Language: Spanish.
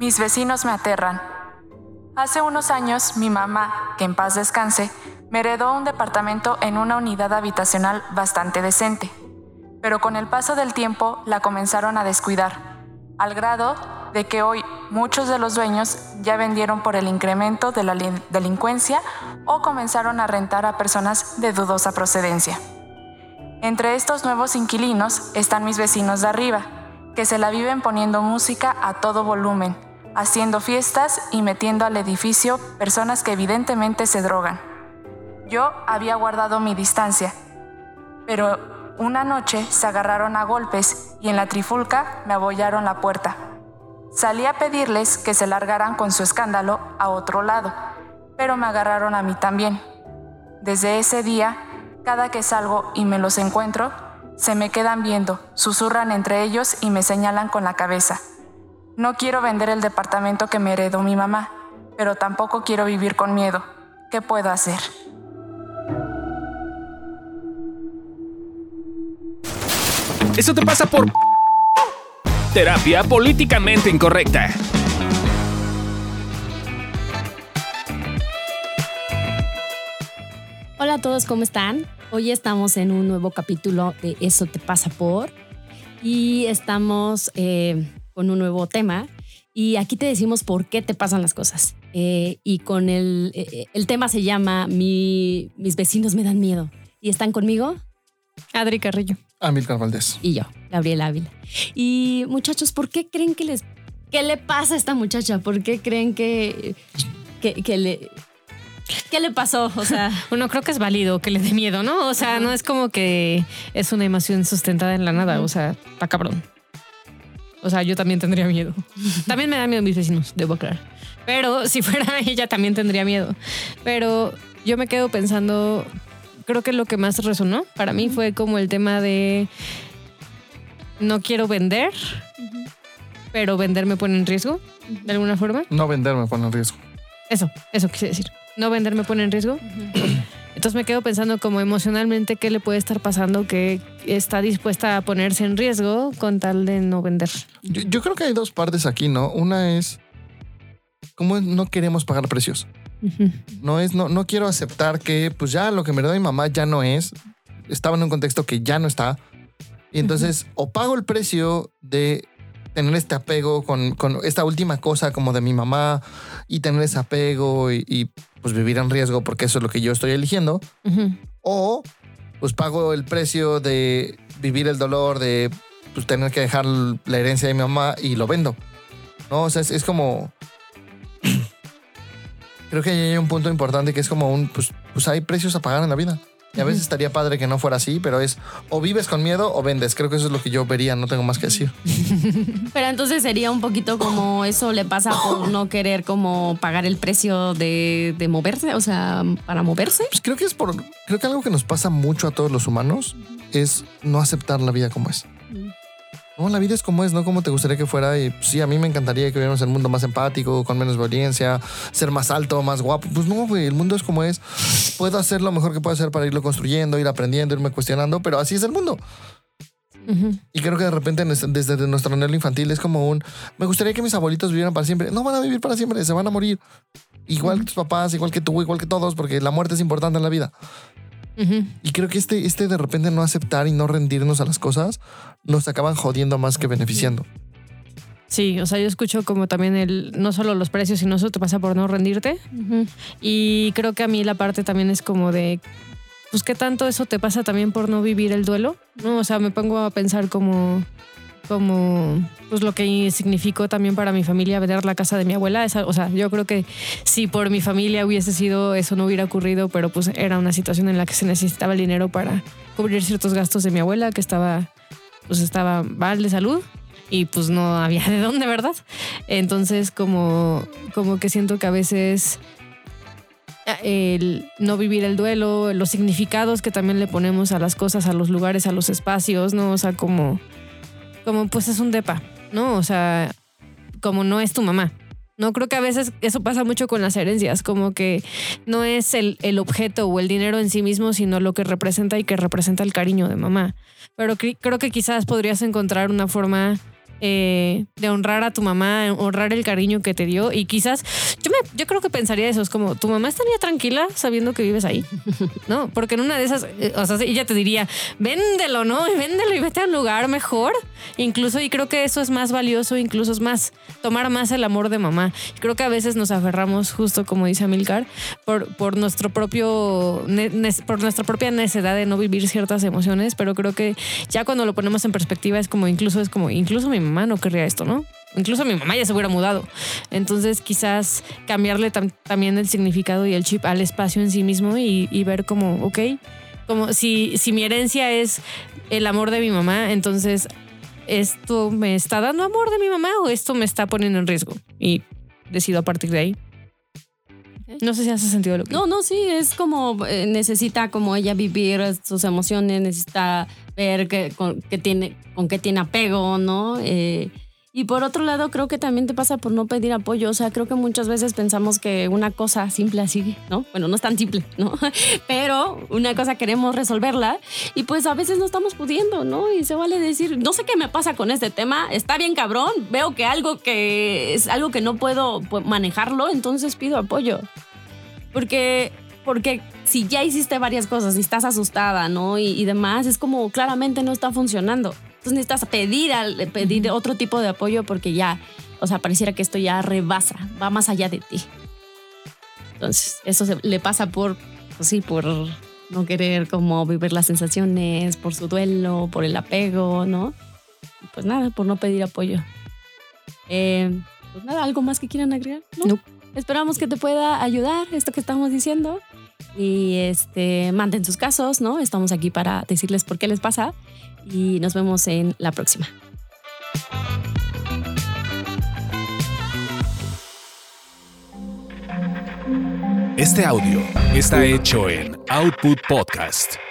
Mis vecinos me aterran. Hace unos años mi mamá, que en paz descanse, me heredó un departamento en una unidad habitacional bastante decente, pero con el paso del tiempo la comenzaron a descuidar, al grado de que hoy muchos de los dueños ya vendieron por el incremento de la delincuencia o comenzaron a rentar a personas de dudosa procedencia. Entre estos nuevos inquilinos están mis vecinos de arriba, que se la viven poniendo música a todo volumen, haciendo fiestas y metiendo al edificio personas que evidentemente se drogan. Yo había guardado mi distancia, pero una noche se agarraron a golpes y en la trifulca me abollaron la puerta. Salí a pedirles que se largaran con su escándalo a otro lado, pero me agarraron a mí también. Desde ese día, cada que salgo y me los encuentro, se me quedan viendo, susurran entre ellos y me señalan con la cabeza. No quiero vender el departamento que me heredó mi mamá, pero tampoco quiero vivir con miedo. ¿Qué puedo hacer? Eso te pasa por terapia políticamente incorrecta. Hola a todos, ¿cómo están? Hoy estamos en un nuevo capítulo de Eso te pasa por y estamos eh, con un nuevo tema y aquí te decimos por qué te pasan las cosas. Eh, y con el, eh, el tema se llama Mis vecinos me dan miedo. ¿Y están conmigo? Adri Carrillo. Amilcar Valdés. Y yo, Gabriela Ávila. Y muchachos, ¿por qué creen que les... ¿Qué le pasa a esta muchacha? ¿Por qué creen que, que, le... ¿Qué le pasó? O sea, uno creo que es válido que le dé miedo, ¿no? O sea, no es como que es una emoción sustentada en la nada. O sea, está cabrón. O sea, yo también tendría miedo. También me da miedo mis vecinos, debo aclarar. Pero si fuera ella, también tendría miedo. Pero yo me quedo pensando, creo que lo que más resonó para mí fue como el tema de no quiero vender, pero vender me pone en riesgo, de alguna forma. No vender me pone en riesgo. Eso, eso quise decir. No vender me pone en riesgo. Entonces me quedo pensando como emocionalmente qué le puede estar pasando que está dispuesta a ponerse en riesgo con tal de no vender. Yo, creo que hay dos partes aquí, ¿no? Una es cómo no queremos pagar precios. No es, no, no quiero aceptar que pues ya lo que me da mi mamá ya no es. Estaba en un contexto que ya no está. Y entonces o pago el precio de tener este apego con, esta última cosa como de mi mamá y tener ese apego y, pues vivir en riesgo porque eso es lo que yo estoy eligiendo. O pues pago el precio de vivir el dolor de pues tener que dejar la herencia de mi mamá y lo vendo. No, o sea, es, como... Creo que hay un punto importante que es como un, pues, pues hay precios a pagar en la vida. Y a veces estaría padre que no fuera así, pero es o vives con miedo o vendes. Creo que eso es lo que yo vería, no tengo más que decir. pero entonces sería un poquito como eso le pasa por no querer como pagar el precio de, moverse, o sea, para moverse. Pues creo que es por, creo que algo que nos pasa mucho a todos los humanos es no aceptar la vida como es. No, la vida es como es, no como te gustaría que fuera. Y pues, sí, a mí me encantaría que viviéramos el mundo más empático, con menos violencia, ser más alto, más guapo. Pues no, güey, el mundo es como es. Puedo hacer lo mejor que puedo hacer para irlo construyendo, ir aprendiendo, irme cuestionando, pero así es el mundo. Y creo que de repente desde nuestro anhelo infantil es como un, me gustaría que mis abuelitos vivieran para siempre. No van a vivir para siempre, se van a morir. Igual que tus papás, igual que tú, igual que todos, porque la muerte es importante en la vida. Y creo que este, este de repente no aceptar y no rendirnos a las cosas nos acaban jodiendo más que beneficiando. Sí, o sea, yo escucho como también el, no solo los precios, sino eso te pasa por no rendirte. Y creo que a mí la parte también es como de, pues qué tanto eso te pasa también por no vivir el duelo, ¿no? O sea, me pongo a pensar como como pues lo que significó también para mi familia vender la casa de mi abuela. o sea, yo creo que si por mi familia hubiese sido, eso no hubiera ocurrido, pero pues era una situación en la que se necesitaba el dinero para cubrir ciertos gastos de mi abuela que estaba, pues estaba mal de salud y pues no había de dónde, ¿verdad? Entonces como, como que siento que a veces el no vivir el duelo, los significados que también le ponemos a las cosas, a los lugares, a los espacios, ¿no? O sea, como como pues es un depa, ¿no? O sea, como no es tu mamá. No creo que a veces eso pasa mucho con las herencias, como que no es el, el, objeto o el dinero en sí mismo, sino lo que representa y que representa el cariño de mamá. Pero creo que quizás podrías encontrar una forma eh, de honrar a tu mamá, honrar el cariño que te dio y quizás yo creo que pensaría eso, es como tu mamá estaría tranquila sabiendo que vives ahí, ¿no? Porque en una de esas, eh, o sea, ella te diría, véndelo, ¿no? Véndelo y vete a un lugar mejor, incluso, y creo que eso es más valioso, incluso es más, tomar más el amor de mamá. Creo que a veces nos aferramos, justo como dice Amilcar, por, por nuestro propio, por nuestra propia necesidad de no vivir ciertas emociones, pero creo que ya cuando lo ponemos en perspectiva es como, incluso es como, incluso mi mamá no querría esto, ¿no? Incluso mi mamá ya se hubiera mudado. Entonces quizás cambiarle también el significado y el chip al espacio en sí mismo y, ver como, ok, como si, si mi herencia es el amor de mi mamá, entonces esto me está dando amor de mi mamá o esto me está poniendo en riesgo. Y decido a partir de ahí. No sé si hace sentido lo que. No, no, sí, es como eh, necesita como ella vivir sus emociones, necesita ver que, con, que tiene, con qué tiene apego, ¿no? Eh, y por otro lado, creo que también te pasa por no pedir apoyo. O sea, creo que muchas veces pensamos que una cosa simple así, ¿no? Bueno, no es tan simple, ¿no? Pero una cosa queremos resolverla y pues a veces no estamos pudiendo, ¿no? Y se vale decir, no sé qué me pasa con este tema, está bien cabrón, veo que algo que es algo que no puedo pues, manejarlo, entonces pido apoyo. Porque porque si ya hiciste varias cosas y estás asustada, ¿no? Y, y, demás, es como claramente no está funcionando. Entonces necesitas pedir, al, pedir otro tipo de apoyo porque ya, o sea, pareciera que esto ya rebasa, va más allá de ti. Entonces, eso le pasa por, pues sí, por no querer como vivir las sensaciones, por su duelo, por el apego, ¿no? Pues nada, por no pedir apoyo. Eh, pues nada, ¿algo más que quieran agregar? No. Esperamos que te pueda ayudar esto que estamos diciendo. Y este, manden sus casos, ¿no? Estamos aquí para decirles por qué les pasa y nos vemos en la próxima. Este audio está hecho en Output Podcast.